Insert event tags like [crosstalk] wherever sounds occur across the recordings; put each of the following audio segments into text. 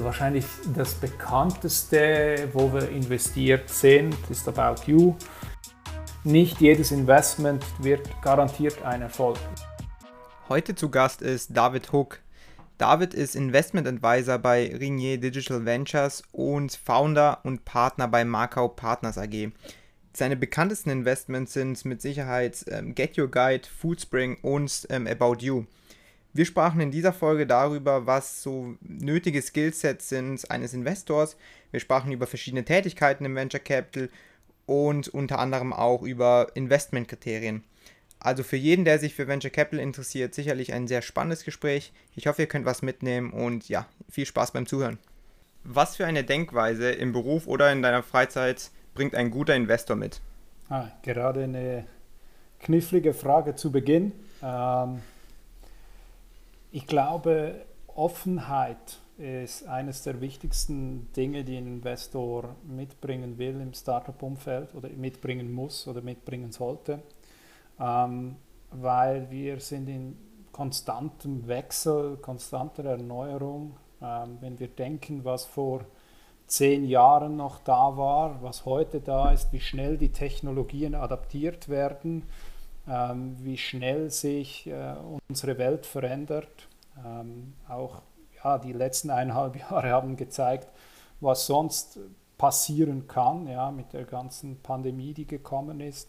Wahrscheinlich das bekannteste, wo wir investiert sind, ist About You. Nicht jedes Investment wird garantiert ein Erfolg. Heute zu Gast ist David Hook. David ist Investment Advisor bei Rignier Digital Ventures und Founder und Partner bei Markau Partners AG. Seine bekanntesten Investments sind mit Sicherheit ähm, Get Your Guide, Foodspring und ähm, About You. Wir sprachen in dieser Folge darüber, was so nötige Skillsets sind eines Investors. Wir sprachen über verschiedene Tätigkeiten im Venture Capital und unter anderem auch über Investmentkriterien. Also für jeden, der sich für Venture Capital interessiert, sicherlich ein sehr spannendes Gespräch. Ich hoffe, ihr könnt was mitnehmen und ja, viel Spaß beim Zuhören. Was für eine Denkweise im Beruf oder in deiner Freizeit bringt ein guter Investor mit? Ah, gerade eine knifflige Frage zu Beginn. Ähm, ich glaube, Offenheit ist eines der wichtigsten Dinge, die ein Investor mitbringen will im Startup-Umfeld oder mitbringen muss oder mitbringen sollte, ähm, weil wir sind in konstantem Wechsel, konstanter Erneuerung. Ähm, wenn wir denken, was vor zehn Jahren noch da war, was heute da ist, wie schnell die Technologien adaptiert werden, ähm, wie schnell sich äh, unsere Welt verändert. Ähm, auch ja, die letzten eineinhalb [laughs] Jahre haben gezeigt, was sonst passieren kann ja, mit der ganzen Pandemie, die gekommen ist.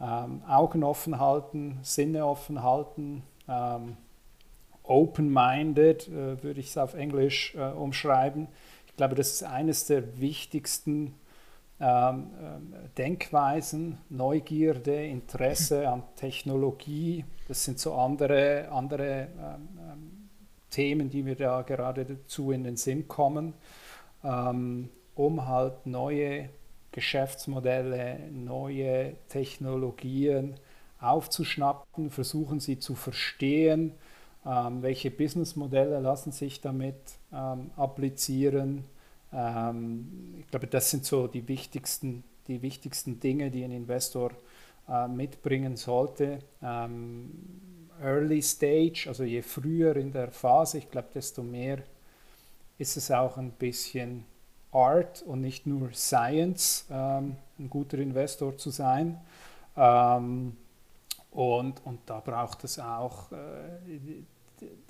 Ähm, Augen offen halten, Sinne offen halten, ähm, open-minded äh, würde ich es auf Englisch äh, umschreiben. Ich glaube, das ist eines der wichtigsten ähm, ähm, Denkweisen, Neugierde, Interesse an Technologie. Das sind so andere, andere ähm, ähm, Themen, die mir da gerade dazu in den Sinn kommen, ähm, um halt neue Geschäftsmodelle, neue Technologien aufzuschnappen, versuchen sie zu verstehen, ähm, welche Businessmodelle lassen sich damit applizieren ich glaube, das sind so die wichtigsten, die wichtigsten Dinge, die ein Investor äh, mitbringen sollte. Ähm, Early Stage, also je früher in der Phase, ich glaube, desto mehr ist es auch ein bisschen Art und nicht nur Science, ähm, ein guter Investor zu sein. Ähm, und, und da braucht es auch äh,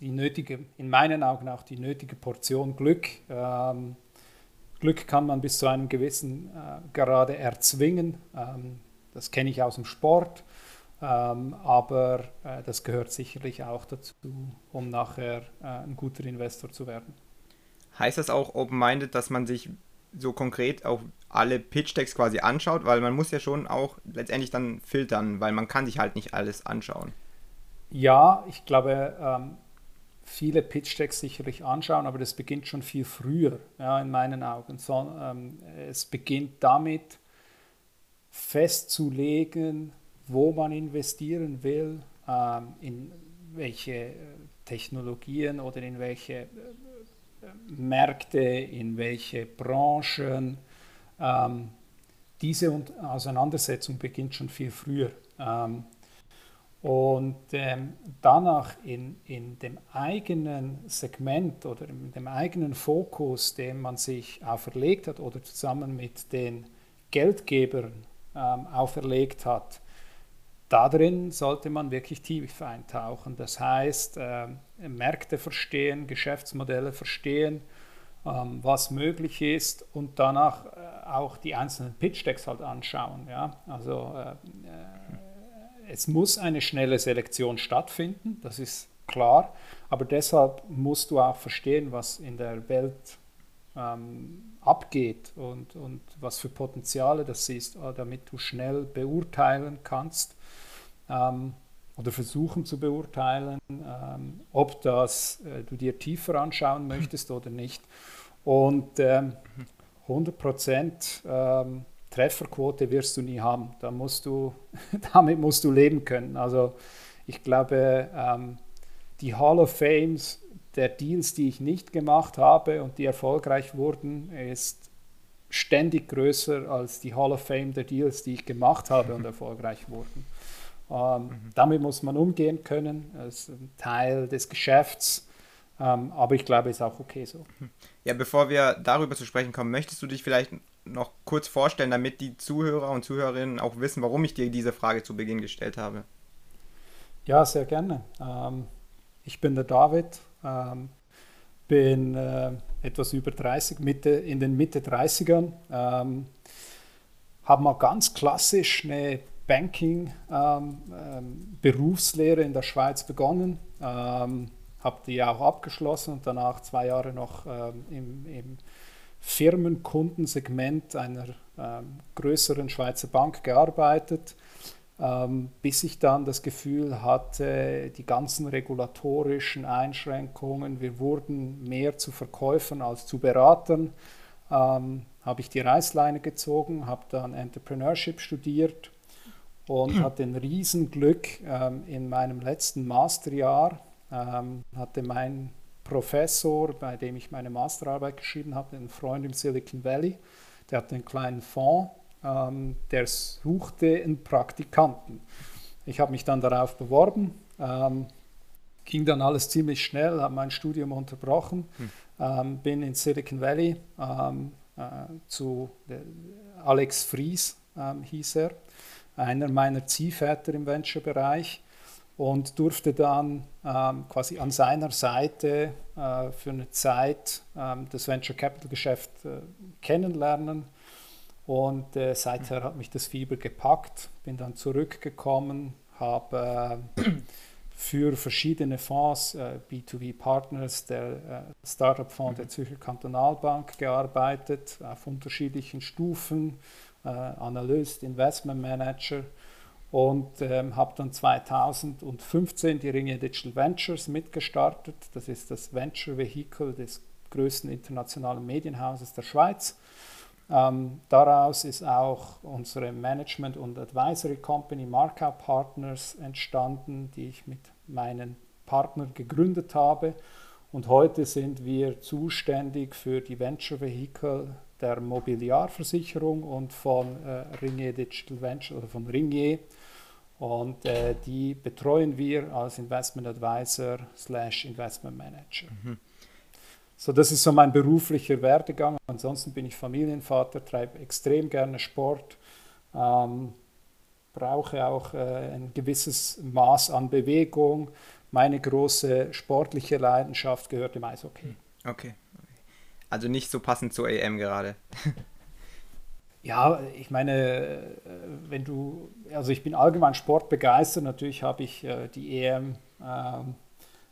die, nötige, in meinen Augen auch die nötige Portion Glück. Ähm, Glück kann man bis zu einem gewissen äh, Grade erzwingen. Ähm, das kenne ich aus dem Sport, ähm, aber äh, das gehört sicherlich auch dazu, um nachher äh, ein guter Investor zu werden. Heißt das auch open-minded, dass man sich so konkret auch alle Pitch-Decks quasi anschaut? Weil man muss ja schon auch letztendlich dann filtern, weil man kann sich halt nicht alles anschauen. Ja, ich glaube, ähm, viele Pitch-Decks sicherlich anschauen, aber das beginnt schon viel früher, ja, in meinen Augen. So, ähm, es beginnt damit, festzulegen, wo man investieren will, ähm, in welche äh, Technologien oder in welche äh, Märkte, in welche Branchen. Ähm, diese Auseinandersetzung beginnt schon viel früher. Und ähm, danach in, in dem eigenen Segment oder in dem eigenen Fokus, den man sich auferlegt hat oder zusammen mit den Geldgebern ähm, auferlegt hat, darin sollte man wirklich tief eintauchen. Das heißt, äh, Märkte verstehen, Geschäftsmodelle verstehen, ähm, was möglich ist und danach äh, auch die einzelnen Pitch-Decks halt anschauen. Ja? Also äh, äh es muss eine schnelle Selektion stattfinden, das ist klar, aber deshalb musst du auch verstehen, was in der Welt ähm, abgeht und, und was für Potenziale das ist, äh, damit du schnell beurteilen kannst ähm, oder versuchen zu beurteilen, ähm, ob das äh, du dir tiefer anschauen möchtest oder nicht. Und ähm, 100 Prozent ähm, Trefferquote wirst du nie haben. Da musst du, [laughs] damit musst du leben können. Also ich glaube, ähm, die Hall of Fames der Deals, die ich nicht gemacht habe und die erfolgreich wurden, ist ständig größer als die Hall of Fame der Deals, die ich gemacht habe und [laughs] erfolgreich wurden. Ähm, mhm. Damit muss man umgehen können. Das ist ein Teil des Geschäfts. Ähm, aber ich glaube, es ist auch okay so. Ja, bevor wir darüber zu sprechen kommen, möchtest du dich vielleicht noch kurz vorstellen, damit die Zuhörer und Zuhörerinnen auch wissen, warum ich dir diese Frage zu Beginn gestellt habe? Ja, sehr gerne. Ähm, ich bin der David, ähm, bin äh, etwas über 30, Mitte, in den Mitte 30ern, ähm, habe mal ganz klassisch eine Banking-Berufslehre ähm, ähm, in der Schweiz begonnen, ähm, habe die auch abgeschlossen und danach zwei Jahre noch im, im Firmenkundensegment einer ähm, größeren Schweizer Bank gearbeitet, ähm, bis ich dann das Gefühl hatte, die ganzen regulatorischen Einschränkungen, wir wurden mehr zu Verkäufern als zu Beratern, ähm, habe ich die Reißleine gezogen, habe dann Entrepreneurship studiert und hatte ein Riesenglück ähm, in meinem letzten Masterjahr, ähm, hatte mein Professor, bei dem ich meine Masterarbeit geschrieben habe, ein Freund im Silicon Valley, der hatte einen kleinen Fonds, ähm, der suchte einen Praktikanten. Ich habe mich dann darauf beworben, ähm, ging dann alles ziemlich schnell, habe mein Studium unterbrochen, hm. ähm, bin in Silicon Valley ähm, äh, zu Alex Fries, ähm, hieß er, einer meiner Ziehväter im Venture-Bereich und durfte dann ähm, quasi an seiner Seite äh, für eine Zeit ähm, das Venture Capital Geschäft äh, kennenlernen. Und äh, seither hat mich das Fieber gepackt, bin dann zurückgekommen, habe äh, für verschiedene Fonds, äh, B2B Partners, der äh, Startup-Fonds der Zürcher Kantonalbank gearbeitet, auf unterschiedlichen Stufen, Analyst, Investment Manager und ähm, habe dann 2015 die Ringe Digital Ventures mitgestartet. Das ist das Venture Vehicle des größten internationalen Medienhauses der Schweiz. Ähm, daraus ist auch unsere Management- und Advisory Company Markup Partners entstanden, die ich mit meinen Partnern gegründet habe. Und heute sind wir zuständig für die Venture Vehicle der Mobiliarversicherung und von äh, Ringier Digital Venture oder von Ringier und äh, die betreuen wir als Investment Advisor slash Investment Manager. Mhm. So, das ist so mein beruflicher Werdegang. Ansonsten bin ich Familienvater, treibe extrem gerne Sport, ähm, brauche auch äh, ein gewisses Maß an Bewegung. Meine große sportliche Leidenschaft gehört dem Eishockey. Okay. Also nicht so passend zur EM gerade. [laughs] Ja, ich meine, äh, wenn du, also ich bin allgemein sportbegeistert, natürlich habe ich äh, die EM äh,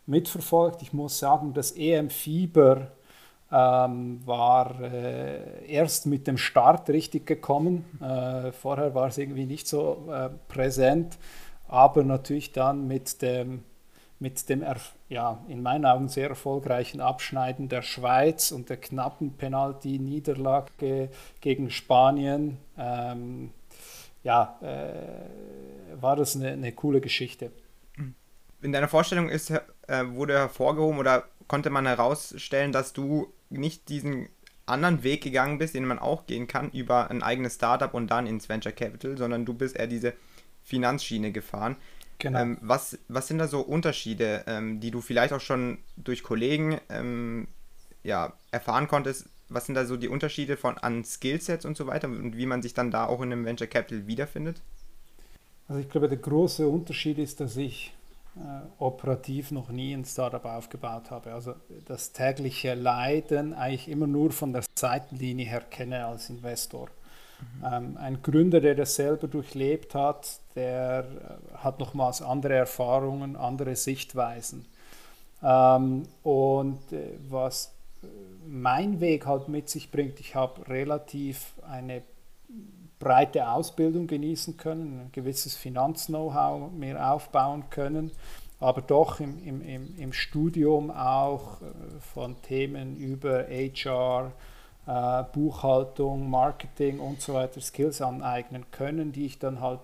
mitverfolgt. Ich muss sagen, das EM-Fieber ähm, war äh, erst mit dem Start richtig gekommen. Vorher war es irgendwie nicht so präsent, aber natürlich dann mit dem mit dem ja, in meinen Augen sehr erfolgreichen Abschneiden der Schweiz und der knappen Penalty-Niederlage gegen Spanien, ähm, ja, äh, war das eine, eine, coole Geschichte. In deiner Vorstellung ist, äh, wurde hervorgehoben oder konnte man herausstellen, dass du nicht diesen anderen Weg gegangen bist, den man auch gehen kann, über ein eigenes Startup und dann ins Venture Capital, sondern du bist eher diese Finanzschiene gefahren. Genau. Ähm, was, was sind da so Unterschiede, ähm, die du vielleicht auch schon durch Kollegen ähm, ja, erfahren konntest? Was sind da so die Unterschiede von an Skillsets und so weiter und wie man sich dann da auch in einem Venture Capital wiederfindet? Also ich glaube, der große Unterschied ist, dass ich äh, operativ noch nie ein Startup aufgebaut habe. Also das tägliche Leiden eigentlich immer nur von der Seitenlinie her kenne als Investor. Ähm, ein Gründer, der das selber durchlebt hat, der äh, hat nochmals andere Erfahrungen, andere Sichtweisen. Ähm, und äh, was äh, mein Weg halt mit sich bringt, ich habe relativ eine breite Ausbildung genießen können, ein gewisses Finanz-Know-how mir aufbauen können, aber doch im, im, im Studium auch von Themen über HR, äh, Buchhaltung, Marketing und so weiter Skills aneignen können, die ich dann halt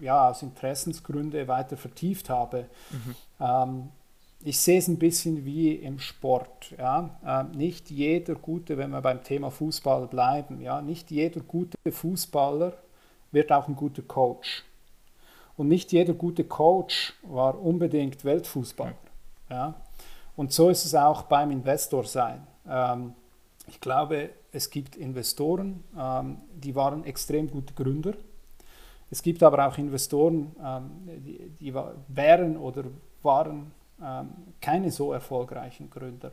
ja, aus Interessensgründen weiter vertieft habe. Mhm. Ähm, ich sehe es ein bisschen wie im Sport. Ja? Ähm, nicht jeder gute, wenn wir beim Thema Fußball bleiben, ja? nicht jeder gute Fußballer wird auch ein guter Coach. Und nicht jeder gute Coach war unbedingt Weltfußballer. Ja? Und so ist es auch beim Investor sein. Ähm, ich glaube, es gibt Investoren, ähm, die waren extrem gute Gründer. Es gibt aber auch Investoren, ähm, die, die wären oder waren ähm, keine so erfolgreichen Gründer.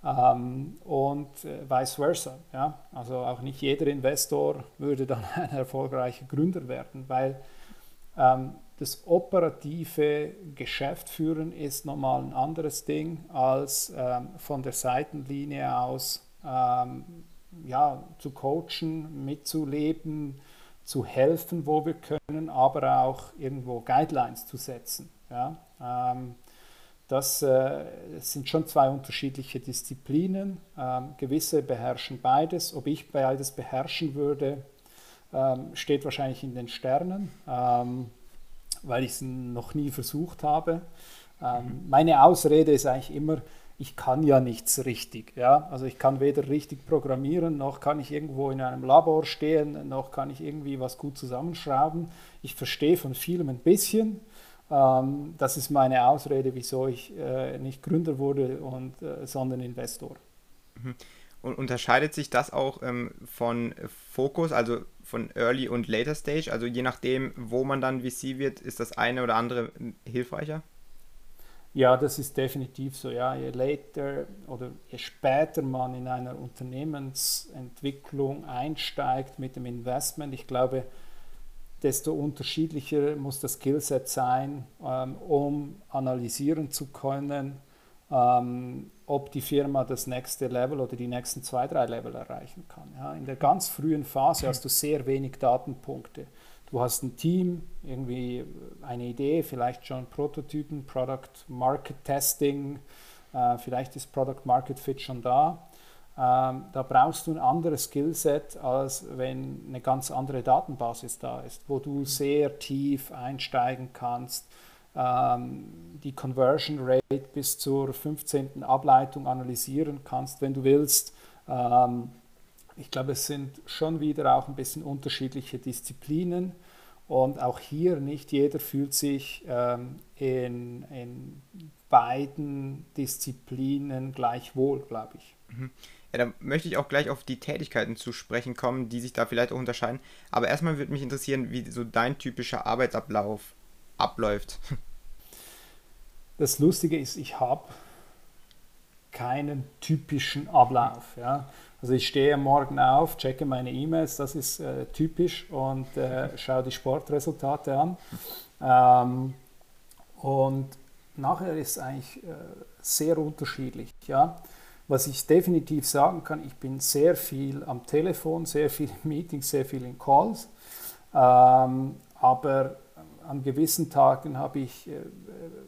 Und äh, vice versa. Ja? Also auch nicht jeder Investor würde dann [laughs] ein erfolgreicher Gründer werden, weil das operative Geschäft führen ist nochmal ein anderes Ding als ähm, von der Seitenlinie aus ähm, ja, zu coachen, mitzuleben, zu helfen, wo wir können, aber auch irgendwo Guidelines zu setzen. Ja? Ähm, das, äh, sind schon zwei unterschiedliche Disziplinen. Ähm, gewisse beherrschen beides. Ob ich beides beherrschen würde, ähm, steht wahrscheinlich in den Sternen, ähm, weil ich es noch nie versucht habe. Ähm, mhm. Meine Ausrede ist eigentlich immer, ich kann ja nichts richtig. Ja? Also ich kann weder richtig programmieren, noch kann ich irgendwo in einem Labor stehen, noch kann ich irgendwie was gut zusammenschrauben. Ich verstehe von vielem ein bisschen, ähm, das ist meine Ausrede, wieso ich äh, nicht Gründer wurde, und, äh, sondern Investor. Mhm. Und unterscheidet sich das auch ähm, von Fokus, also von Early und Later Stage? Also je nachdem, wo man dann VC wird, ist das eine oder andere hm, hilfreicher? Ja, das ist definitiv so. Ja. Je later oder je später man in einer Unternehmensentwicklung einsteigt mit dem Investment, ich glaube, desto unterschiedlicher muss das Skillset sein, ähm, um analysieren zu können, ähm, ob die Firma das nächste Level oder die nächsten zwei, drei Level erreichen kann. Ja, in der ganz frühen Phase [laughs] hast du sehr wenig Datenpunkte. Du hast ein Team, irgendwie eine Idee, vielleicht schon Prototypen, Product Market Testing, äh, vielleicht ist Product Market Fit schon da. Ähm, da brauchst du ein anderes Skillset, als wenn eine ganz andere Datenbasis da ist, wo du sehr tief einsteigen kannst, ähm, die Conversion Rate bis zur 15. Ableitung analysieren kannst, wenn du willst. Ähm, ich glaube, es sind schon wieder auch ein bisschen unterschiedliche Disziplinen. Und auch hier nicht jeder fühlt sich ähm, in, in beiden Disziplinen gleich wohl, glaube ich. Mhm. Ja, da möchte ich auch gleich auf die Tätigkeiten zu sprechen kommen, die sich da vielleicht auch unterscheiden. Aber erstmal würde mich interessieren, wie so dein typischer Arbeitsablauf abläuft. [laughs] Das Lustige ist, ich habe keinen typischen Ablauf. Ja. Also ich stehe morgen auf, checke meine E-Mails, das ist äh, typisch und äh, schaue die Sportresultate an. Ähm, und nachher ist es eigentlich äh, sehr unterschiedlich. Ja. Was ich definitiv sagen kann, ich bin sehr viel am Telefon, sehr viel in Meetings, sehr viel in Calls. Ähm, aber an gewissen Tagen habe ich äh,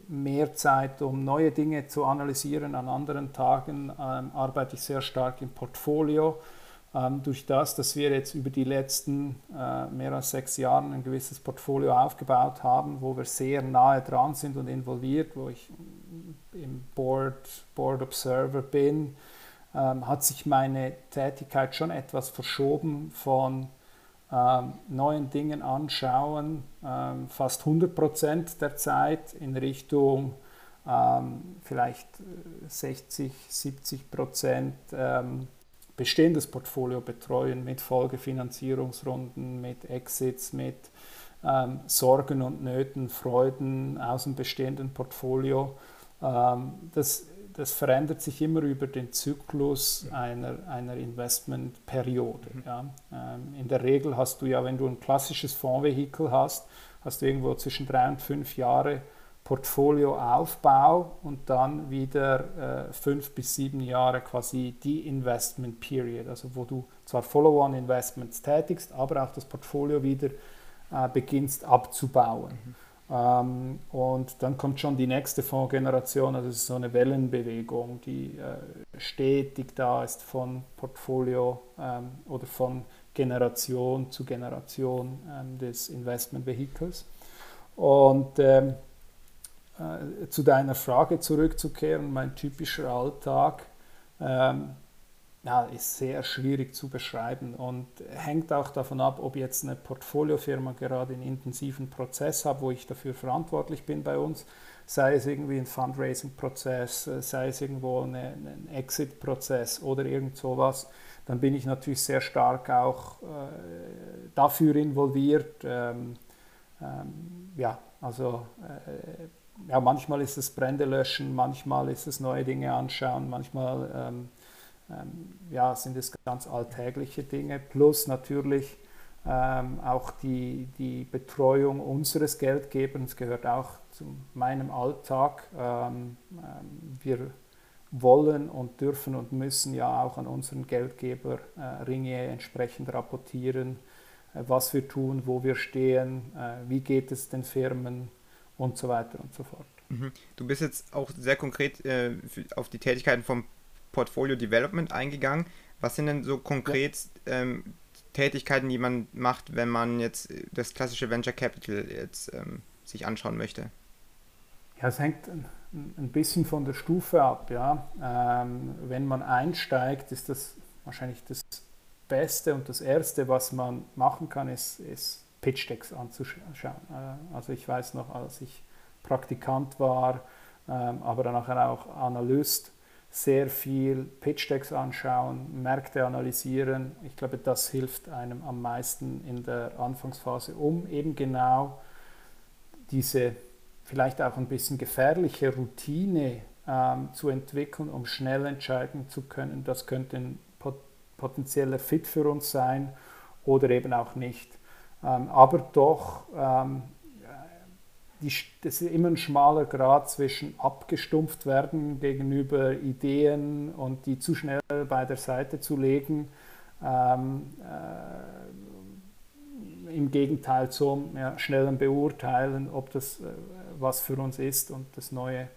mehr Zeit, um neue Dinge zu analysieren. An anderen Tagen ähm, arbeite ich sehr stark im Portfolio. Ähm, durch das, dass wir jetzt über die letzten äh, mehr als sechs Jahre ein gewisses Portfolio aufgebaut haben, wo wir sehr nahe dran sind und involviert, wo ich im Board, Board Observer bin, ähm, hat sich meine Tätigkeit schon etwas verschoben von neuen Dingen anschauen, ähm, fast 100 Prozent der Zeit in Richtung ähm, vielleicht 60, 70 Prozent ähm, bestehendes Portfolio betreuen mit Folgefinanzierungsrunden, mit Exits, mit ähm, Sorgen und Nöten, Freuden aus dem bestehenden Portfolio. Ähm, das, das verändert sich immer über den Zyklus einer, einer Investmentperiode. Mhm. Ja. Ähm, in der Regel hast du ja, wenn du ein klassisches Fondsvehikel hast, hast du irgendwo zwischen drei und fünf Jahre Portfolioaufbau und dann wieder äh, fünf bis sieben Jahre quasi die Investment Period, also wo du zwar Follow-on-Investments tätigst, aber auch das Portfolio wieder äh, beginnst abzubauen. Mhm. Ähm, und dann kommt schon die nächste Fondsgeneration, also es ist so eine Wellenbewegung, die äh, stetig da ist von Portfolio ähm, oder von Generation zu Generation ähm, des Investmentvehikels. Und ähm, äh, zu deiner Frage zurückzukehren, mein typischer Alltag. Ja, ist sehr schwierig zu beschreiben und hängt auch davon ab, ob jetzt eine Portfoliofirma gerade einen intensiven Prozess hat, wo ich dafür verantwortlich bin bei uns, sei es irgendwie ein Fundraising-Prozess, sei es irgendwo eine, ein Exit-Prozess oder irgend sowas, dann bin ich natürlich sehr stark auch äh, dafür involviert. Ähm, ähm, ja, also äh, ja, manchmal ist es Brände löschen, manchmal ist es neue Dinge anschauen, manchmal ähm, ja, sind es ganz alltägliche Dinge, plus natürlich ähm, auch die, die Betreuung unseres Geldgebers gehört auch zu meinem Alltag. Ähm, ähm, wir wollen und dürfen und müssen ja auch an unseren Geldgeber äh, Ringe entsprechend rapportieren, äh, was wir tun, wo wir stehen, äh, wie geht es den Firmen und so weiter und so fort. Mhm. Du bist jetzt auch sehr konkret äh, auf die Tätigkeiten vom Portfolio Development eingegangen. Was sind denn so konkret ähm, Tätigkeiten, die man macht, wenn man jetzt das klassische Venture Capital jetzt ähm, sich anschauen möchte? Ja, es hängt ein, bisschen von der Stufe ab. Ja. Ähm, wenn man einsteigt, ist das wahrscheinlich das Beste und das Erste, was man machen kann, ist, ist Pitch Decks anzuschauen. Äh, also ich weiß noch, als ich Praktikant war, ähm, aber dann auch Analyst, sehr viel Pitch Decks anschauen, Märkte analysieren. Ich glaube, das hilft einem am meisten in der Anfangsphase, um eben genau diese vielleicht auch ein bisschen gefährliche Routine ähm, zu entwickeln, um schnell entscheiden zu können, das könnte ein pot potenzieller Fit für uns sein oder eben auch nicht. Ähm, aber doch ähm, die, das ist immer ein schmaler Grad zwischen abgestumpft werden gegenüber Ideen und die zu schnell bei der Seite zu legen. Ähm, äh, Im Gegenteil zum ja, schnellen Beurteilen, ob das äh, was für uns ist und das Neue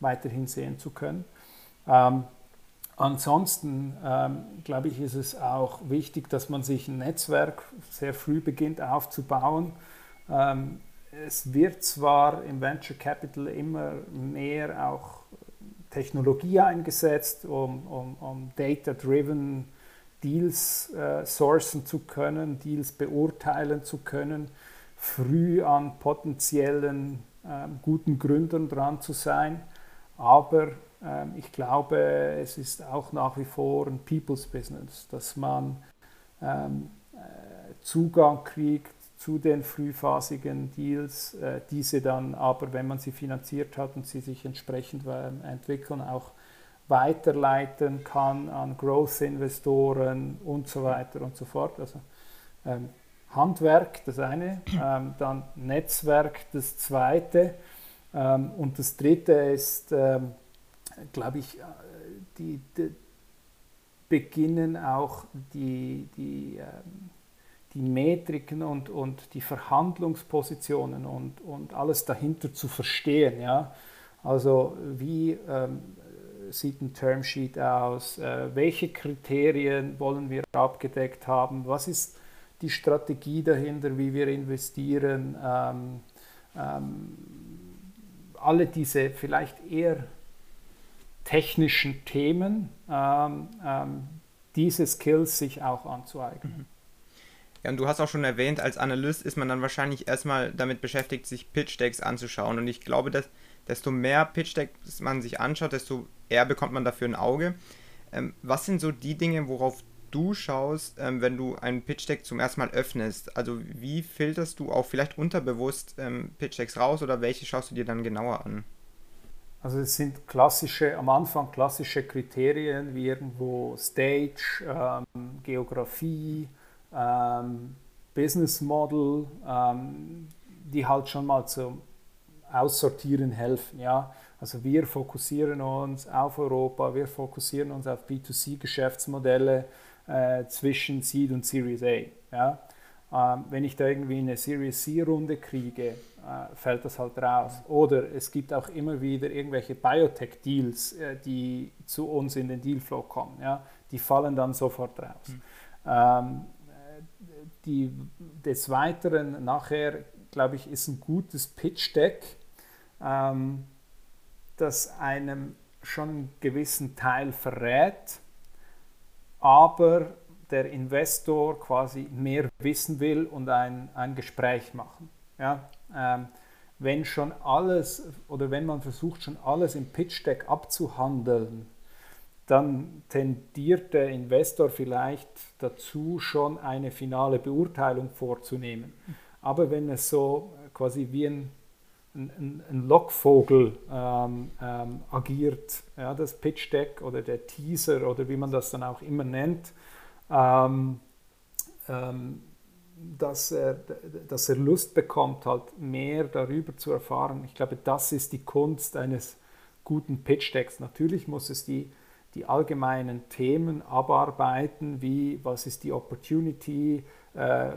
weiterhin sehen zu können. Ähm, ansonsten ähm, glaube ich, ist es auch wichtig, dass man sich ein Netzwerk sehr früh beginnt aufzubauen. Ähm, es wird zwar im Venture Capital immer mehr auch Technologie eingesetzt, um, um, um data-driven Deals äh, sourcen zu können, Deals beurteilen zu können, früh an potenziellen äh, guten Gründern dran zu sein. Aber äh, ich glaube, es ist auch nach wie vor ein People's Business, dass man ähm, äh, Zugang kriegt zu den frühphasigen Deals, äh, diese dann aber, wenn man sie finanziert hat und sie sich entsprechend äh, entwickeln, auch weiterleiten kann an Growth-Investoren und so weiter und so fort. Also ähm, Handwerk das eine, [clears throat] ähm, dann Netzwerk das zweite ähm, und das dritte ist, ähm, glaube ich, äh, die, die, beginnen auch die, die ähm, die Metriken und, und die Verhandlungspositionen und, und alles dahinter zu verstehen. Ja? Also wie ähm, sieht ein Termsheet aus? Äh, welche Kriterien wollen wir abgedeckt haben? Was ist die Strategie dahinter, wie wir investieren? Ähm, ähm, alle diese vielleicht eher technischen Themen, ähm, ähm, diese Skills sich auch anzueignen. Mhm. Du hast auch schon erwähnt, als Analyst ist man dann wahrscheinlich erstmal damit beschäftigt, sich Pitch-Decks anzuschauen. Und ich glaube, dass desto mehr Pitch-Decks man sich anschaut, desto eher bekommt man dafür ein Auge. Ähm, was sind so die Dinge, worauf du schaust, ähm, wenn du ein Pitch-Deck zum ersten Mal öffnest? Also wie filterst du auch vielleicht unterbewusst ähm, Pitch-Decks raus oder welche schaust du dir dann genauer an? Also es sind klassische, am Anfang klassische Kriterien wie irgendwo Stage, ähm, Geografie, ähm, Business Model, ähm, die halt schon mal zum Aussortieren helfen. Ja? Also wir fokussieren uns auf Europa, wir fokussieren uns auf B2C-Geschäftsmodelle äh, zwischen Seed und Series A. Ja? Ähm, wenn ich da irgendwie eine Series C-Runde kriege, äh, fällt das halt raus. Oder es gibt auch immer wieder irgendwelche Biotech-Deals, äh, die zu uns in den Dealflow kommen. Ja? Die fallen dann sofort raus. Mhm. Ähm, die, des Weiteren nachher, glaube ich, ist ein gutes Pitch-Deck, ähm, das einem schon einen gewissen Teil verrät, aber der Investor quasi mehr wissen will und ein, ein Gespräch machen. Ja? Ähm, wenn schon alles oder wenn man versucht, schon alles im Pitch Deck abzuhandeln, dann tendiert der Investor vielleicht dazu, schon eine finale Beurteilung vorzunehmen. Aber wenn es so quasi wie ein, ein, ein Lockvogel ähm, ähm, agiert, ja, das Pitch Deck oder der Teaser oder wie man das dann auch immer nennt, ähm, ähm dass, er, dass er Lust bekommt, halt mehr darüber zu erfahren. Ich glaube, das ist die Kunst eines guten Pitch Decks. Natürlich muss es die die allgemeinen Themen abarbeiten, wie was ist die Opportunity, äh,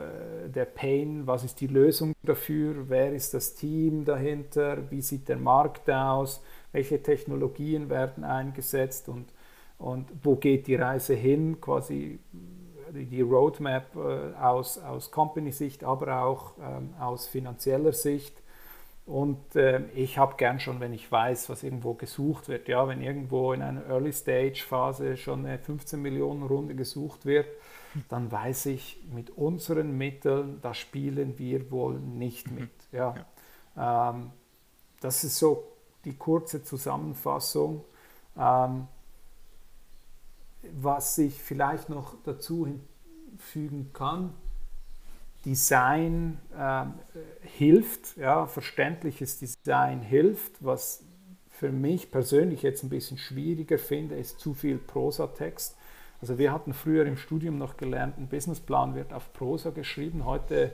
der Pain, was ist die Lösung dafür, wer ist das Team dahinter, wie sieht der Markt aus, welche Technologien werden eingesetzt und, und wo geht die Reise hin, quasi die Roadmap äh, aus, aus Company-Sicht, aber auch ähm, aus finanzieller Sicht und äh, ich habe gern schon, wenn ich weiß, was irgendwo gesucht wird. Ja, wenn irgendwo in einer Early-Stage-Phase schon eine 15 Millionen Runde gesucht wird, dann weiß ich, mit unseren Mitteln, da spielen wir wohl nicht mhm. mit. Ja. ja. Ähm, das ist so die kurze Zusammenfassung. Ähm, was ich vielleicht noch dazu hinfügen kann, Design äh, hilft, ja, verständliches Design hilft. Was für mich persönlich jetzt ein bisschen schwieriger finde, ist zu viel Prosatext. Also wir hatten früher im Studium noch gelernt, ein Businessplan wird auf Prosa geschrieben. Heute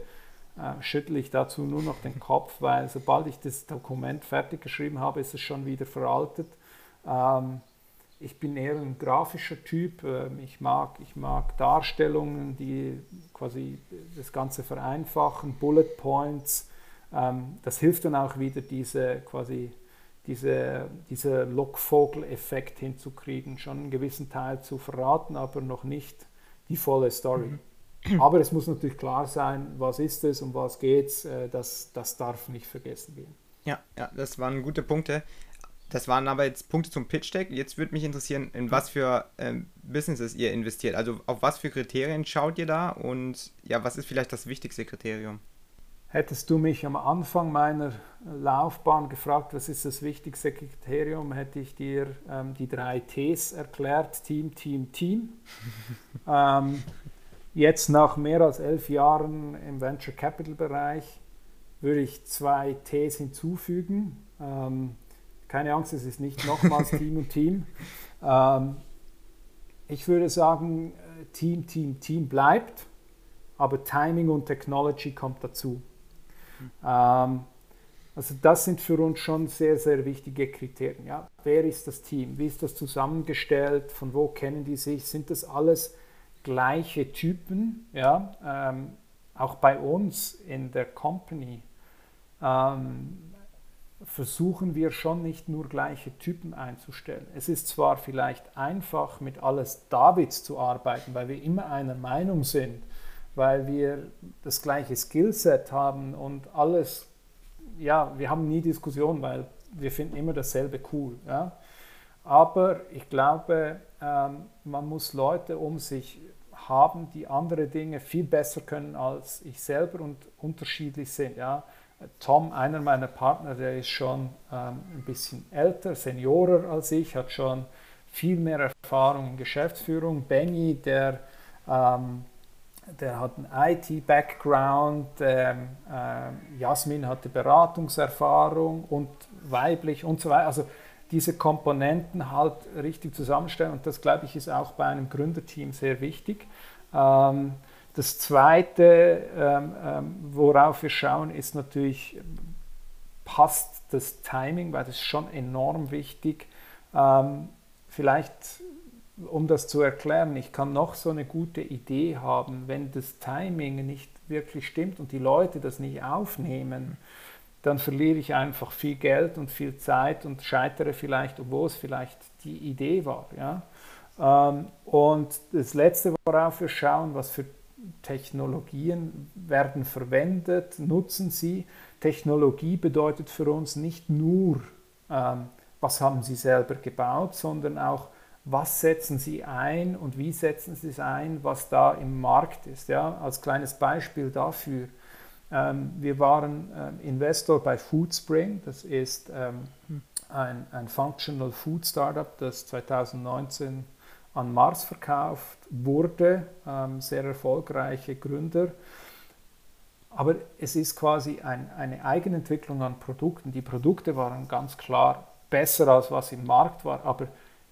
äh, schüttle ich dazu nur noch den Kopf, weil sobald ich das Dokument fertig geschrieben habe, ist es schon wieder veraltet. Ähm, ich bin eher ein grafischer Typ. Ähm, ich mag, ich mag Darstellungen, die quasi das Ganze vereinfachen, Bullet Points. Ähm, das hilft dann auch wieder, diese quasi diese, diese Lockvogel-Effekt hinzukriegen, schon einen gewissen Teil zu verraten, aber noch nicht die volle Story. Mhm. Aber es muss natürlich klar sein, was ist es, um was geht es, äh, das, das darf nicht vergessen gehen. Ja, ja, das waren gute Punkte. Das waren aber jetzt Punkte zum Pitch Deck. Jetzt würde mich interessieren, in was für ähm, Businesses ihr investiert. Also auf was für Kriterien schaut ihr da und ja, was ist vielleicht das wichtigste Kriterium? Hättest du mich am Anfang meiner Laufbahn gefragt, was ist das wichtigste Kriterium, hätte ich dir ähm, die drei Ts erklärt: Team, Team, Team. [laughs] ähm, jetzt nach mehr als elf Jahren im Venture Capital Bereich würde ich zwei Ts hinzufügen. Ähm, keine Angst, es ist nicht nochmals Team und Team. Ähm, ich würde sagen, äh, Team, Team, Team bleibt, aber Timing und Technology kommt dazu. Ähm, also das sind für uns schon sehr, sehr wichtige Kriterien. Ja? Wer ist das Team? Wie ist das zusammengestellt? Von wo kennen die sich? Sind das alles gleiche Typen? Ja? Ähm, auch bei uns in der Company ähm, versuchen wir schon nicht nur gleiche Typen einzustellen. Es ist zwar vielleicht einfach, mit alles Davids zu arbeiten, weil wir immer einer Meinung sind, weil wir das gleiche Skillset haben und alles, ja, wir haben nie Diskussionen, weil wir finden immer dasselbe cool. Ja? Aber ich glaube, ähm, man muss Leute um sich haben, die andere Dinge viel besser können als ich selber und unterschiedlich sind. Ja? Tom, einer meiner Partner, der ist schon ähm, ein bisschen älter, seniorer als ich, hat schon viel mehr Erfahrung in Geschäftsführung. Benny, der, ähm, der hat einen IT-Background, ähm, äh, Jasmin hatte Beratungserfahrung und weiblich und so weiter. Also diese Komponenten halt richtig zusammenstellen und das, glaube ich, ist auch bei einem Gründerteam sehr wichtig. Ähm, das Zweite, ähm, ähm, worauf wir schauen, ist natürlich, passt das Timing, weil das ist schon enorm wichtig. Ähm, vielleicht, um das zu erklären, ich kann noch so eine gute Idee haben, wenn das Timing nicht wirklich stimmt und die Leute das nicht aufnehmen, dann verliere ich einfach viel Geld und viel Zeit und scheitere vielleicht, obwohl es vielleicht die Idee war. Ja? Ähm, und das Letzte, worauf wir schauen, was für Technologien werden verwendet, nutzen sie. Technologie bedeutet für uns nicht nur, ähm, was haben sie selber gebaut, sondern auch, was setzen Sie ein und wie setzen Sie es ein, was da im Markt ist. Ja? Als kleines Beispiel dafür, ähm, wir waren ähm, Investor bei Foodspring, das ist ähm, ein, ein Functional Food Startup, das 2019 an Mars verkauft wurde, ähm, sehr erfolgreiche Gründer. Aber es ist quasi ein, eine Eigenentwicklung an Produkten. Die Produkte waren ganz klar besser als was im Markt war, aber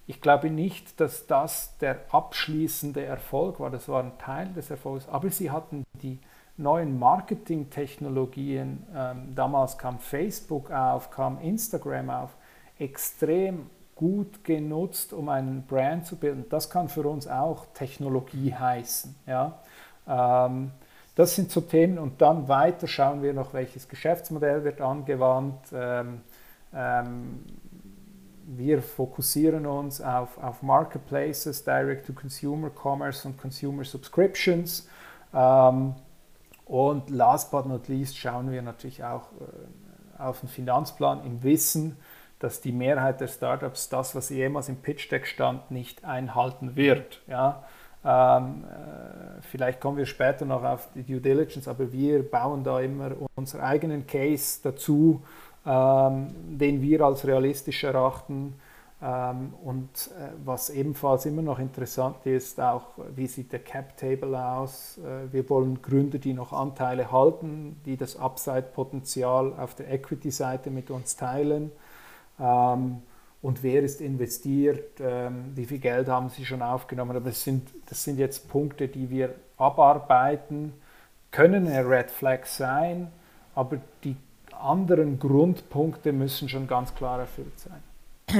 ich glaube nicht, dass das der abschließende Erfolg war. Das war ein Teil des Erfolgs. Aber sie hatten die neuen Marketingtechnologien, ähm, damals kam Facebook auf, kam Instagram auf, extrem gut genutzt, um einen Brand zu bilden. Das kann für uns auch Technologie heißen. Ja? Ähm, das sind so Themen und dann weiter schauen wir noch, welches Geschäftsmodell wird angewandt. Ähm, ähm, wir fokussieren uns auf, auf Marketplaces, Direct-to-Consumer Commerce und Consumer Subscriptions. Ähm, und last but not least schauen wir natürlich auch äh, auf den Finanzplan im Wissen, dass die Mehrheit der Startups das, was jemals im Pitch Deck stand, nicht einhalten wird. Ja? Ähm, äh, vielleicht kommen wir später noch auf die Due Diligence, aber wir bauen da immer unseren eigenen Case dazu, ähm, den wir als realistisch erachten. Ähm, und äh, was ebenfalls immer noch interessant ist, auch wie sieht der Cap Table aus. Äh, wir wollen Gründer, die noch Anteile halten, die das Upside-Potenzial auf der Equity-Seite mit uns teilen. Ähm, und wer ist investiert, ähm, wie viel Geld haben sie schon aufgenommen. Aber das sind, das sind jetzt Punkte, die wir abarbeiten, können eine Red Flag sein, aber die anderen Grundpunkte müssen schon ganz klar erfüllt sein.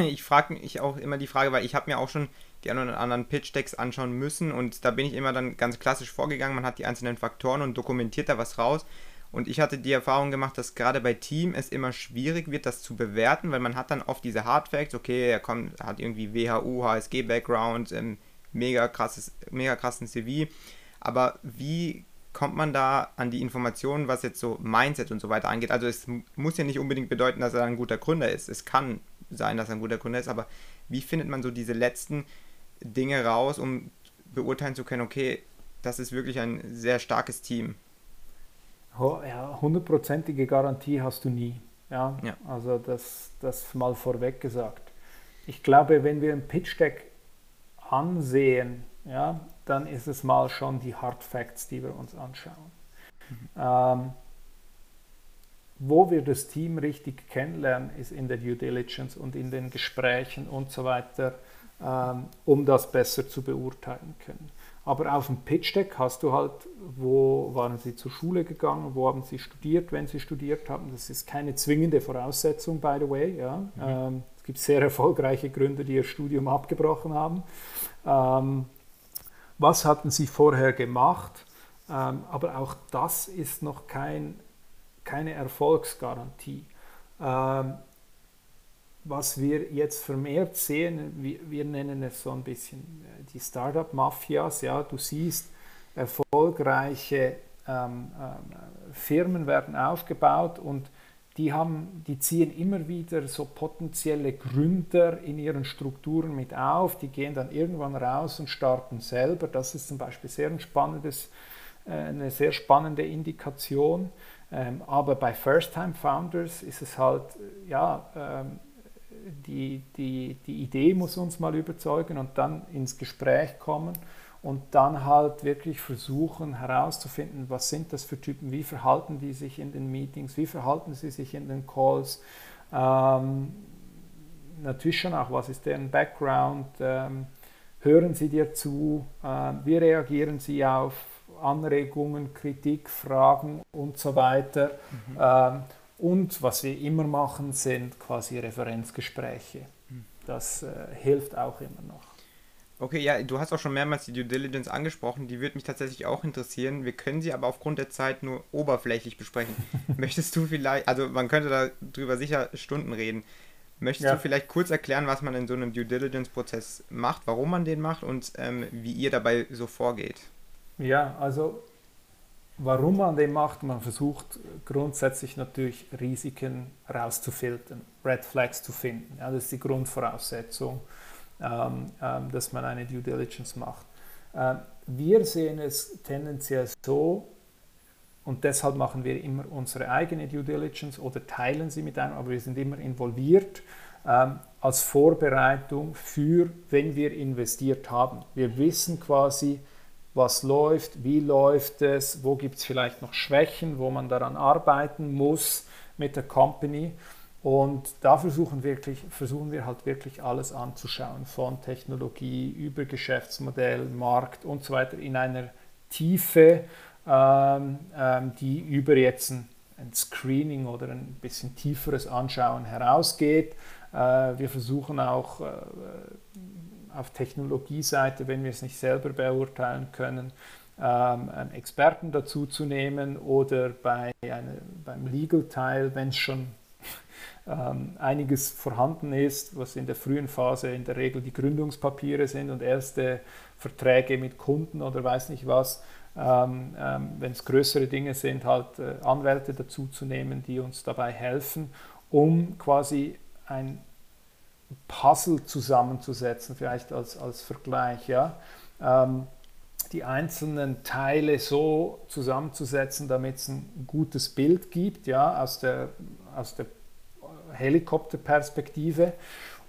Ich frage mich auch immer die Frage, weil ich habe mir auch schon die einen oder anderen Pitch-Decks anschauen müssen und da bin ich immer dann ganz klassisch vorgegangen. Man hat die einzelnen Faktoren und dokumentiert da was raus. Und ich hatte die Erfahrung gemacht, dass gerade bei Team es immer schwierig wird, das zu bewerten, weil man hat dann oft diese Hard Facts, okay, er kommt, hat irgendwie WHU, HSG-Background, ähm, mega mega krassen CV. Aber wie kommt man da an die Informationen, was jetzt so Mindset und so weiter angeht? Also es muss ja nicht unbedingt bedeuten, dass er ein guter Gründer ist. Es kann sein, dass er ein guter Gründer ist, aber wie findet man so diese letzten Dinge raus, um beurteilen zu können, okay, das ist wirklich ein sehr starkes Team? Ja, hundertprozentige Garantie hast du nie. Ja? ja, also das, das mal vorweg gesagt. Ich glaube, wenn wir ein Pitch Deck ansehen, ja, dann ist es mal schon die Hard Facts, die wir uns anschauen. Mhm. Ähm, wo wir das Team richtig kennenlernen, ist in der Due Diligence und in den Gesprächen und so weiter, ähm, um das besser zu beurteilen können. Aber auf dem Pitch Deck hast du halt, wo waren sie zur Schule gegangen, wo haben sie studiert, wenn sie studiert haben. Das ist keine zwingende Voraussetzung, by the way. Ja. Mhm. Ähm, es gibt sehr erfolgreiche Gründer, die ihr Studium abgebrochen haben. Ähm, was hatten sie vorher gemacht? Ähm, aber auch das ist noch kein, keine Erfolgsgarantie. Was wir jetzt vermehrt sehen, wir, wir, nennen es so ein bisschen äh, die Startup-Mafias. Ja, du siehst, erfolgreiche ähm, äh, Firmen werden aufgebaut und die, haben, die ziehen immer wieder so potenzielle Gründer in ihren Strukturen mit auf, die gehen dann irgendwann raus und starten selber. Das ist zum Beispiel sehr ein spannendes, äh, eine sehr spannende Indikation. Ähm, aber bei First-Time-Founders ist es halt, ja, ähm, die, die, die Idee muss uns mal überzeugen und dann ins Gespräch kommen und dann halt wirklich versuchen herauszufinden, was sind das für Typen, wie verhalten die sich in den Meetings, wie verhalten sie sich in den Calls. Ähm, natürlich schon auch, was ist deren Background, ähm, hören sie dir zu, äh, wie reagieren sie auf Anregungen, Kritik, Fragen und so weiter. Mhm. Ähm, und was wir immer machen, sind quasi Referenzgespräche. Mhm. Das äh, hilft auch immer noch. Okay, ja, du hast auch schon mehrmals die Due Diligence angesprochen. Die würde mich tatsächlich auch interessieren. Wir können sie aber aufgrund der Zeit nur oberflächlich besprechen. [laughs] Möchtest du vielleicht, also man könnte darüber sicher Stunden reden. Möchtest ja. du vielleicht kurz erklären, was man in so einem Due Diligence-Prozess macht, warum man den macht und ähm, wie ihr dabei so vorgeht? Ja, also warum man den macht, man versucht grundsätzlich natürlich Risiken rauszufiltern, Red Flags zu finden. Ja, das ist die Grundvoraussetzung. ähm, ähm, dass man eine Due Diligence macht. Ähm, wir sehen es tendenziell so, und deshalb machen wir immer unsere eigene Due Diligence oder teilen sie mit einem, aber wir sind immer involviert ähm, als Vorbereitung für, wenn wir investiert haben. Wir wissen quasi, was läuft, wie läuft es, wo gibt es vielleicht noch Schwächen, wo man daran arbeiten muss mit der Company. Und da versuchen, wirklich, versuchen wir halt wirklich alles anzuschauen, von Technologie über Geschäftsmodell, Markt und so weiter in einer Tiefe, ähm, ähm, die über jetzt ein, ein, Screening oder ein bisschen tieferes Anschauen herausgeht. Äh, wir versuchen auch äh, auf Technologieseite, wenn wir es nicht selber beurteilen können, ähm, Experten dazu zu nehmen oder bei eine, beim Legal-Teil, wenn es schon [laughs] ähm, einiges vorhanden ist, was in der frühen Phase in der Regel die Gründungspapiere sind und erste Verträge mit Kunden oder weiß nicht was, ähm, ähm, wenn es größere Dinge sind, halt äh, Anwälte dazu zu nehmen, die uns dabei helfen, um quasi ein Puzzle zusammenzusetzen, vielleicht als, als Vergleich. Ja? Ähm, die einzelnen Teile so zusammenzusetzen, damit es ein gutes Bild gibt, ja, aus der, aus der Helikopterperspektive.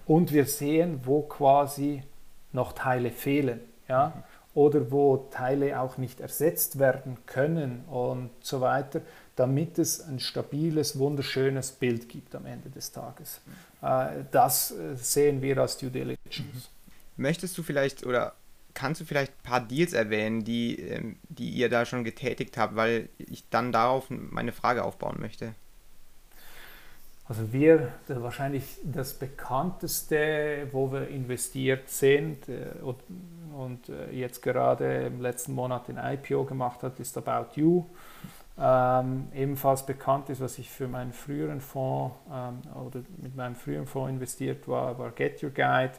Und wir sehen, wo quasi noch Teile fehlen. Ja? Mhm oder wo Teile auch nicht ersetzt werden können und so weiter, damit es ein stabiles, wunderschönes Bild gibt am Ende des Tages. Äh, das äh, sehen wir als Due Diligence. Mhm. Möchtest du vielleicht oder kannst du vielleicht ein paar Deals erwähnen, die, ähm, die ihr da schon getätigt habt, weil ich dann darauf meine Frage aufbauen möchte? Also wir, wahrscheinlich das bekannteste, wo wir investiert sind äh, und äh, jetzt gerade im letzten Monat den IPO gemacht hat, ist About You. Ähm, ebenfalls bekannt ist, was ich für meinen früheren Fonds ähm, oder mit meinem früheren Fonds investiert war, war Get Your Guide.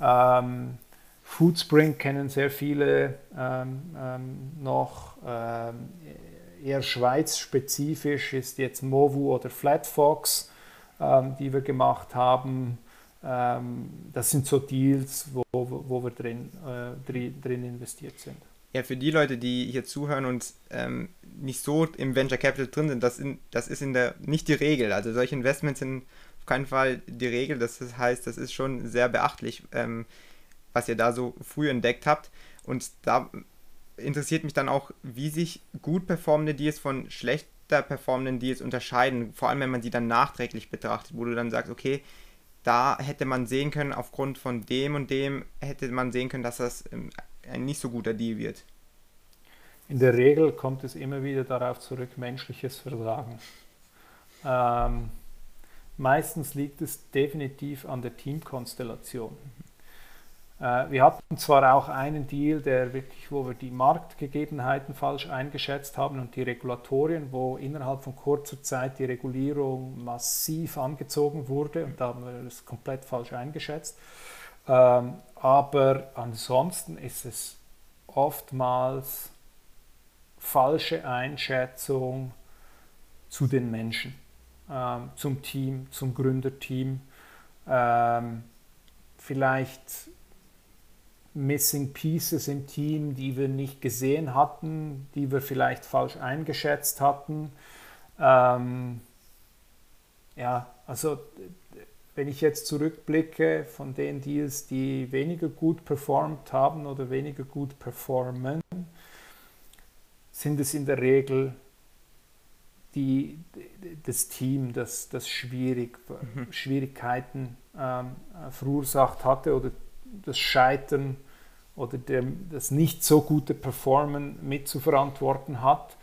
Ähm, Foodspring kennen sehr viele ähm, ähm, noch. Ähm, eher Schweiz-spezifisch ist jetzt Movu oder Flatfox, die wir gemacht haben. Das sind so Deals, wo, wo, wo wir drin, äh, drin investiert sind. Ja, für die Leute, die hier zuhören und ähm, nicht so im Venture Capital drin sind, das, in, das ist in der, nicht die Regel. Also solche Investments sind auf keinen Fall die Regel. Das heißt, das ist schon sehr beachtlich, ähm, was ihr da so früh entdeckt habt. Und da interessiert mich dann auch, wie sich gut performende Deals von schlechter performenden Deals unterscheiden. Vor allem, wenn man sie dann nachträglich betrachtet, wo du dann sagst, okay, da hätte man sehen können, aufgrund von dem und dem hätte man sehen können, dass das ähm, ein nicht so guter Deal wird. In der Regel kommt es immer wieder darauf zurück, menschliches Versagen. Ähm, meistens liegt es definitiv an der Teamkonstellation. Äh, wir hatten zwar auch einen Deal, der wirklich, wo wir die Marktgegebenheiten falsch eingeschätzt haben und die Regulatorien, wo innerhalb von kurzer Zeit die Regulierung massiv angezogen wurde und da haben wir es komplett falsch eingeschätzt. Ähm, aber ansonsten ist es oftmals falsche Einschätzung zu den Menschen, ähm, zum Team, zum Gründerteam. Ähm, vielleicht Missing Pieces im Team, die wir nicht gesehen hatten, die wir vielleicht falsch eingeschätzt hatten. Ähm, ja, also wenn ich jetzt zurückblicke von den Deals, die weniger gut performt haben oder weniger gut performen, sind es in der Regel die, das Team, das, das schwierig, mhm. Schwierigkeiten ähm, verursacht hatte oder das Scheitern oder dem, das nicht so gute Performen mit zu verantworten hat.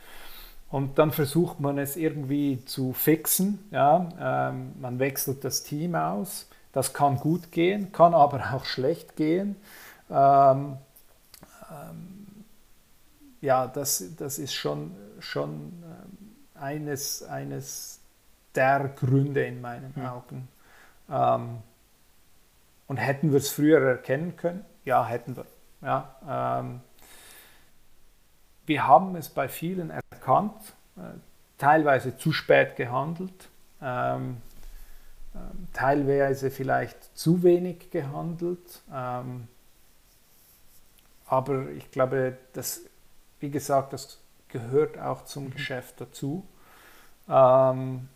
Und dann versucht man es irgendwie zu fixen. Ja? Ähm, man wechselt das Team aus. Das kann gut gehen, kann aber [laughs] auch schlecht gehen. Ähm, ähm, ja, das, das ist schon, schon ähm, eines, eines der Gründe in meinen Augen. Ähm, und hätten wir es früher erkennen können? Ja, hätten wir. Ja, ähm, wir haben es bei vielen erkannt, äh, teilweise zu spät gehandelt. Ähm, ähm, teilweise vielleicht zu wenig gehandelt. Ähm, aber ich glaube, das, wie gesagt, das gehört auch zum mhm. Geschäft dazu. Ähm,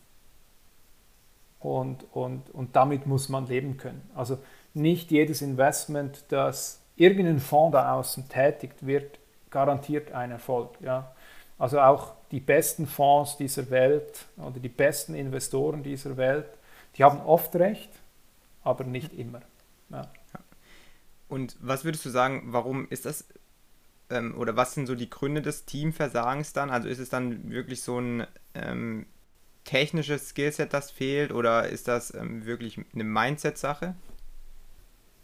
und, und, und damit muss man leben können. Also nicht jedes Investment, das irgendein Fonds da außen tätigt, wird garantiert ein Erfolg. Ja? Also auch die besten Fonds dieser Welt oder die besten Investoren dieser Welt, die haben oft recht, aber nicht immer. Ja. Und was würdest du sagen, warum ist das ähm, oder was sind so die Gründe des Teamversagens dann? Also ist es dann wirklich so ein ähm, technisches Skillset, das fehlt oder ist das ähm, wirklich eine Mindset-Sache?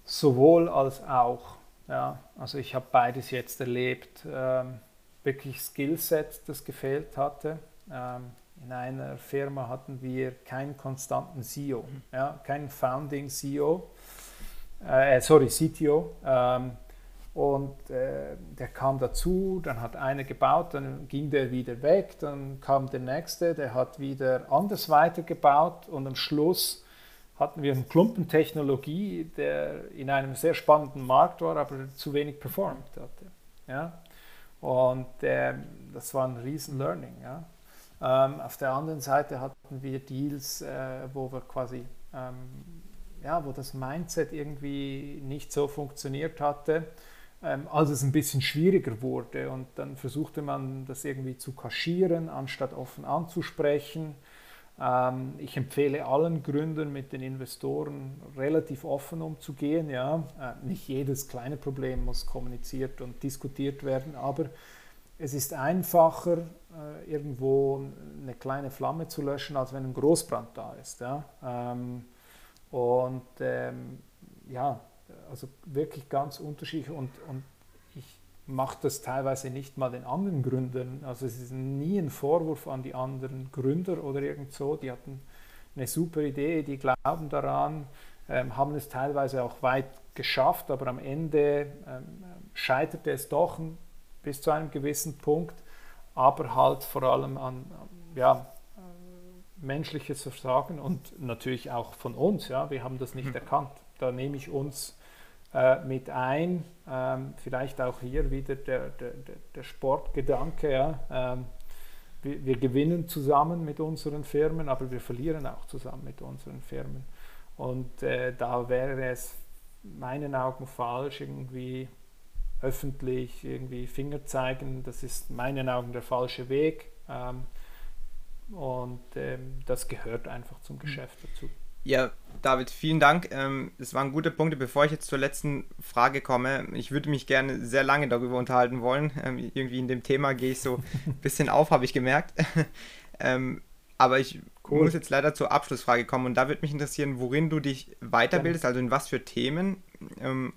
Sowohl als auch. Ja, also ich habe beides jetzt erlebt. Ähm, wirklich Skillset, das gefehlt hatte. Ähm, in einer Firma hatten wir keinen konstanten CEO, ja, keinen Founding CEO, äh, sorry, CTO. Ähm, und äh, der kam dazu, dann hat einer gebaut, dann ging der wieder weg, dann kam der nächste, der hat wieder anders weitergebaut und am Schluss hatten wir eine Klumpentechnologie, der in einem sehr spannenden Markt war, aber zu wenig performt hatte. Ja? Und äh, das war ein riesen Learning. Ja? Ähm, auf der anderen Seite hatten wir Deals, äh, wo wir quasi, ähm, ja, wo das Mindset irgendwie nicht so funktioniert hatte ähm, als es ein bisschen schwieriger wurde. Und dann versuchte man das irgendwie zu kaschieren, anstatt offen anzusprechen. Ähm, ich empfehle allen Gründern, mit den Investoren relativ offen umzugehen. Ja? Äh, nicht jedes kleine Problem muss kommuniziert und diskutiert werden, aber es ist einfacher, äh, irgendwo eine kleine Flamme zu löschen, als wenn ein Großbrand da ist. Ja? Ähm, und ähm, ja, also wirklich ganz unterschiedlich und, und ich mache das teilweise nicht mal den anderen Gründern. Also es ist nie ein Vorwurf an die anderen Gründer oder irgend so. Die hatten eine super Idee, die glauben daran, ähm, haben es teilweise auch weit geschafft, aber am Ende ähm, scheiterte es doch bis zu einem gewissen Punkt, aber halt vor allem an ja, äh, menschliches Versagen und natürlich auch von uns. Ja, wir haben das nicht mhm. erkannt. Da nehme ich uns äh, mit ein. Ähm, vielleicht auch hier wieder der, der, der Sportgedanke. Ja? Ähm, wir, wir, gewinnen zusammen mit unseren Firmen, aber wir verlieren auch zusammen mit unseren Firmen. Und äh, da wäre es meinen Augen falsch, irgendwie öffentlich irgendwie Finger zeigen. Das ist meinen Augen der falsche Weg. Ähm, und ähm, das gehört einfach zum Geschäft dazu. Ja, David, vielen Dank. Ähm, das waren gute Punkte. Bevor ich jetzt zur letzten Frage komme, ich würde mich gerne sehr lange darüber unterhalten wollen. Ähm, irgendwie in dem Thema gehe ich so ein [laughs] bisschen auf, habe ich gemerkt. [laughs] Ähm, aber ich cool. muss jetzt leider zur Abschlussfrage kommen und da würde mich interessieren, worin du dich weiterbildest, also in was für Themen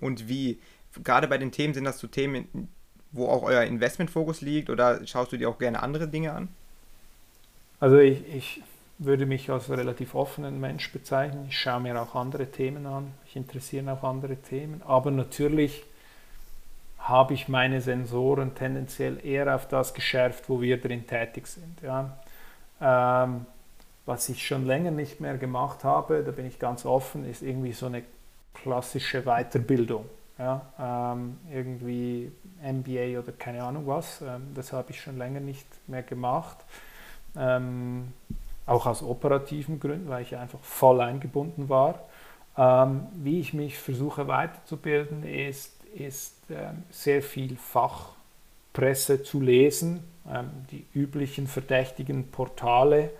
und wie. Gerade bei den Themen sind das so Themen, wo auch euer Investmentfokus liegt oder schaust du dir auch gerne andere Dinge an? Also ich, ich würde mich als relativ offenen Mensch bezeichnen. Ich schaue mir auch andere Themen an, ich interessiere auch andere Themen, aber natürlich habe ich meine Sensoren tendenziell eher auf das geschärft, wo wir drin tätig sind. Ja. Ähm, was ich schon länger nicht mehr gemacht habe, da bin ich ganz offen, ist irgendwie so eine klassische Weiterbildung. Ja. Ähm, irgendwie MBA oder keine Ahnung was. Ähm, das habe ich schon länger nicht mehr gemacht. Ähm, auch aus operativen Gründen, weil ich einfach voll eingebunden war. Ähm, wie ich mich versuche weiterzubilden, ist, ist ähm, sehr viel Fachpresse zu lesen, ähm, die üblichen verdächtigen Portale,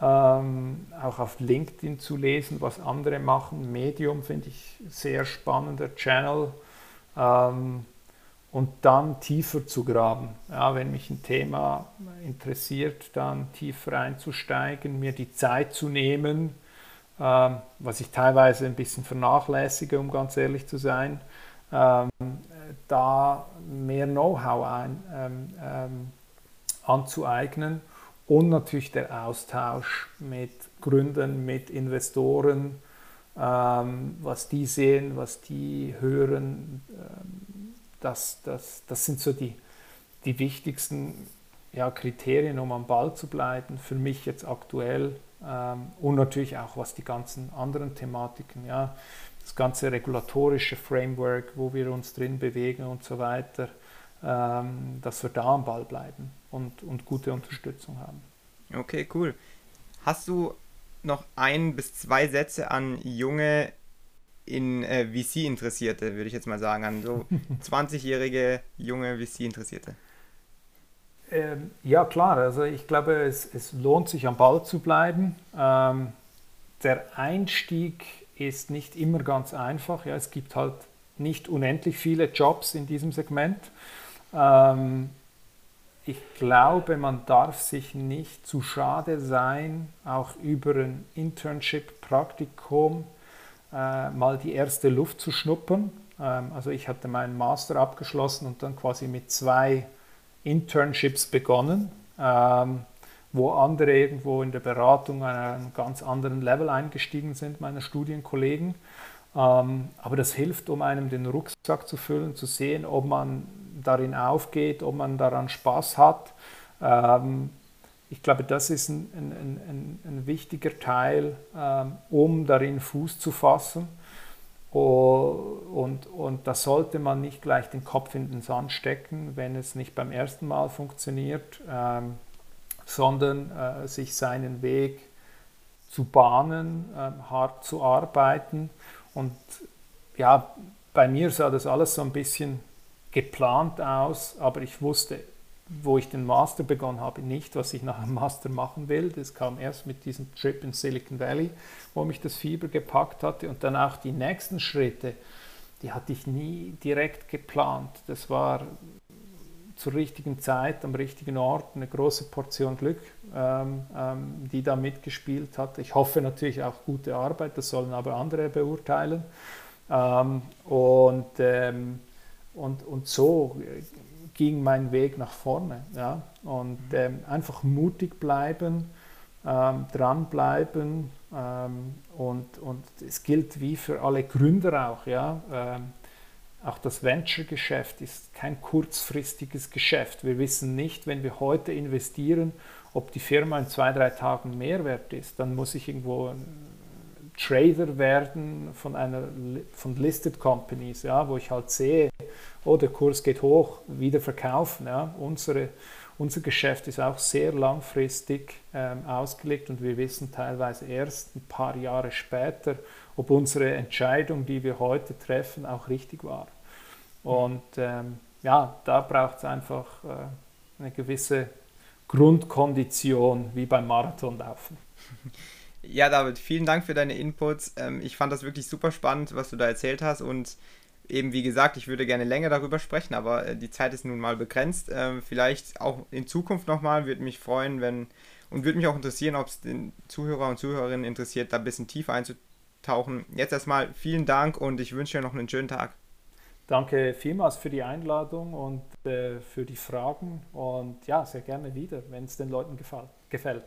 ähm, auch auf LinkedIn zu lesen, was andere machen. Medium finde ich sehr spannender Channel. Ähm, und dann tiefer zu graben. Ja, wenn mich ein Thema interessiert, dann tiefer einzusteigen, mir die Zeit zu nehmen, ähm, was ich teilweise ein bisschen vernachlässige, um ganz ehrlich zu sein, ähm, da mehr Know-how ähm, ähm, anzueignen und natürlich der Austausch mit Gründern, mit Investoren, ähm, was die sehen, was die hören ähm, das, das, das sind so die, die wichtigsten ja, Kriterien, um am Ball zu bleiben. Für mich jetzt aktuell ähm, und natürlich auch was die ganzen anderen Thematiken, ja, das ganze regulatorische Framework, wo wir uns drin bewegen und so weiter, ähm, dass wir da am Ball bleiben und, und gute Unterstützung haben. Okay, cool. Hast du noch ein bis zwei Sätze an junge in äh, VC-Interessierte, würde ich jetzt mal sagen, an so [laughs] 20-jährige junge VC-Interessierte? Ähm, ja, klar. Also ich glaube, es, es, lohnt sich am Ball zu bleiben. Ähm, der Einstieg ist nicht immer ganz einfach. Ja, es gibt halt nicht unendlich viele Jobs in diesem Segment. Ähm, ich glaube, man darf sich nicht zu schade sein, auch über ein Internship-Praktikum äh, mal die erste Luft zu schnuppern. Ähm, also ich hatte meinen Master abgeschlossen und dann quasi mit zwei Internships begonnen, ähm, wo andere irgendwo in der Beratung an einem ganz anderen Level eingestiegen sind, meine Studienkollegen. Ähm, aber das hilft, um einem den Rucksack zu füllen, zu sehen, ob man darin aufgeht, ob man daran Spaß hat. Ähm, ich glaube, das ist ein, ein, ein, ein wichtiger Teil, ähm, um darin Fuß zu fassen. Und, und da sollte man nicht gleich den Kopf in den Sand stecken, wenn es nicht beim ersten Mal funktioniert, ähm, sondern äh, sich seinen Weg zu bahnen, äh, hart zu arbeiten. Und ja, bei mir sah das alles so ein bisschen geplant aus, aber ich wusste wo ich den Master begonnen habe, nicht, was ich nach dem Master machen will. Das kam erst mit diesem Trip in Silicon Valley, wo mich das Fieber gepackt hatte. Und dann auch die nächsten Schritte, die hatte ich nie direkt geplant. Das war zur richtigen Zeit, am richtigen Ort, eine große Portion Glück, ähm, ähm, die da mitgespielt hat. Ich hoffe natürlich auch gute Arbeit, das sollen aber andere beurteilen. Ähm, und, ähm, und, und so ging mein Weg nach vorne. Ja? Und mhm. ähm, einfach mutig bleiben, ähm, dranbleiben ähm, und, und es gilt wie für alle Gründer auch. Ja? Ähm, auch das Venture-Geschäft ist kein kurzfristiges Geschäft. Wir wissen nicht, wenn wir heute investieren, ob die Firma in zwei, drei Tagen mehr wert ist. Dann muss ich irgendwo ein Trader werden von einer von Listed Companies, ja, wo ich halt sehe, oh, der Kurs geht hoch, wieder verkaufen. Ja. Unsere, unser Geschäft ist auch sehr langfristig ähm, ausgelegt und wir wissen teilweise erst ein paar Jahre später, ob unsere Entscheidung, die wir heute treffen, auch richtig war. Und ähm, ja, da braucht es einfach äh, eine gewisse Grundkondition wie beim Marathonlaufen. Ja, David, vielen Dank für deine Inputs. Ähm, ich fand das wirklich super spannend, was du da erzählt hast und eben wie gesagt, ich würde gerne länger darüber sprechen, aber äh, die Zeit ist nun mal begrenzt. Ähm, vielleicht auch in Zukunft nochmal, würde mich freuen, wenn und würde mich auch interessieren, ob es den Zuhörer und Zuhörerinnen interessiert, da ein bisschen tiefer einzutauchen. Jetzt erstmal vielen Dank und ich wünsche dir noch einen schönen Tag. Danke vielmals für die Einladung und äh, für die Fragen und ja, sehr gerne wieder, wenn es den Leuten gefällt.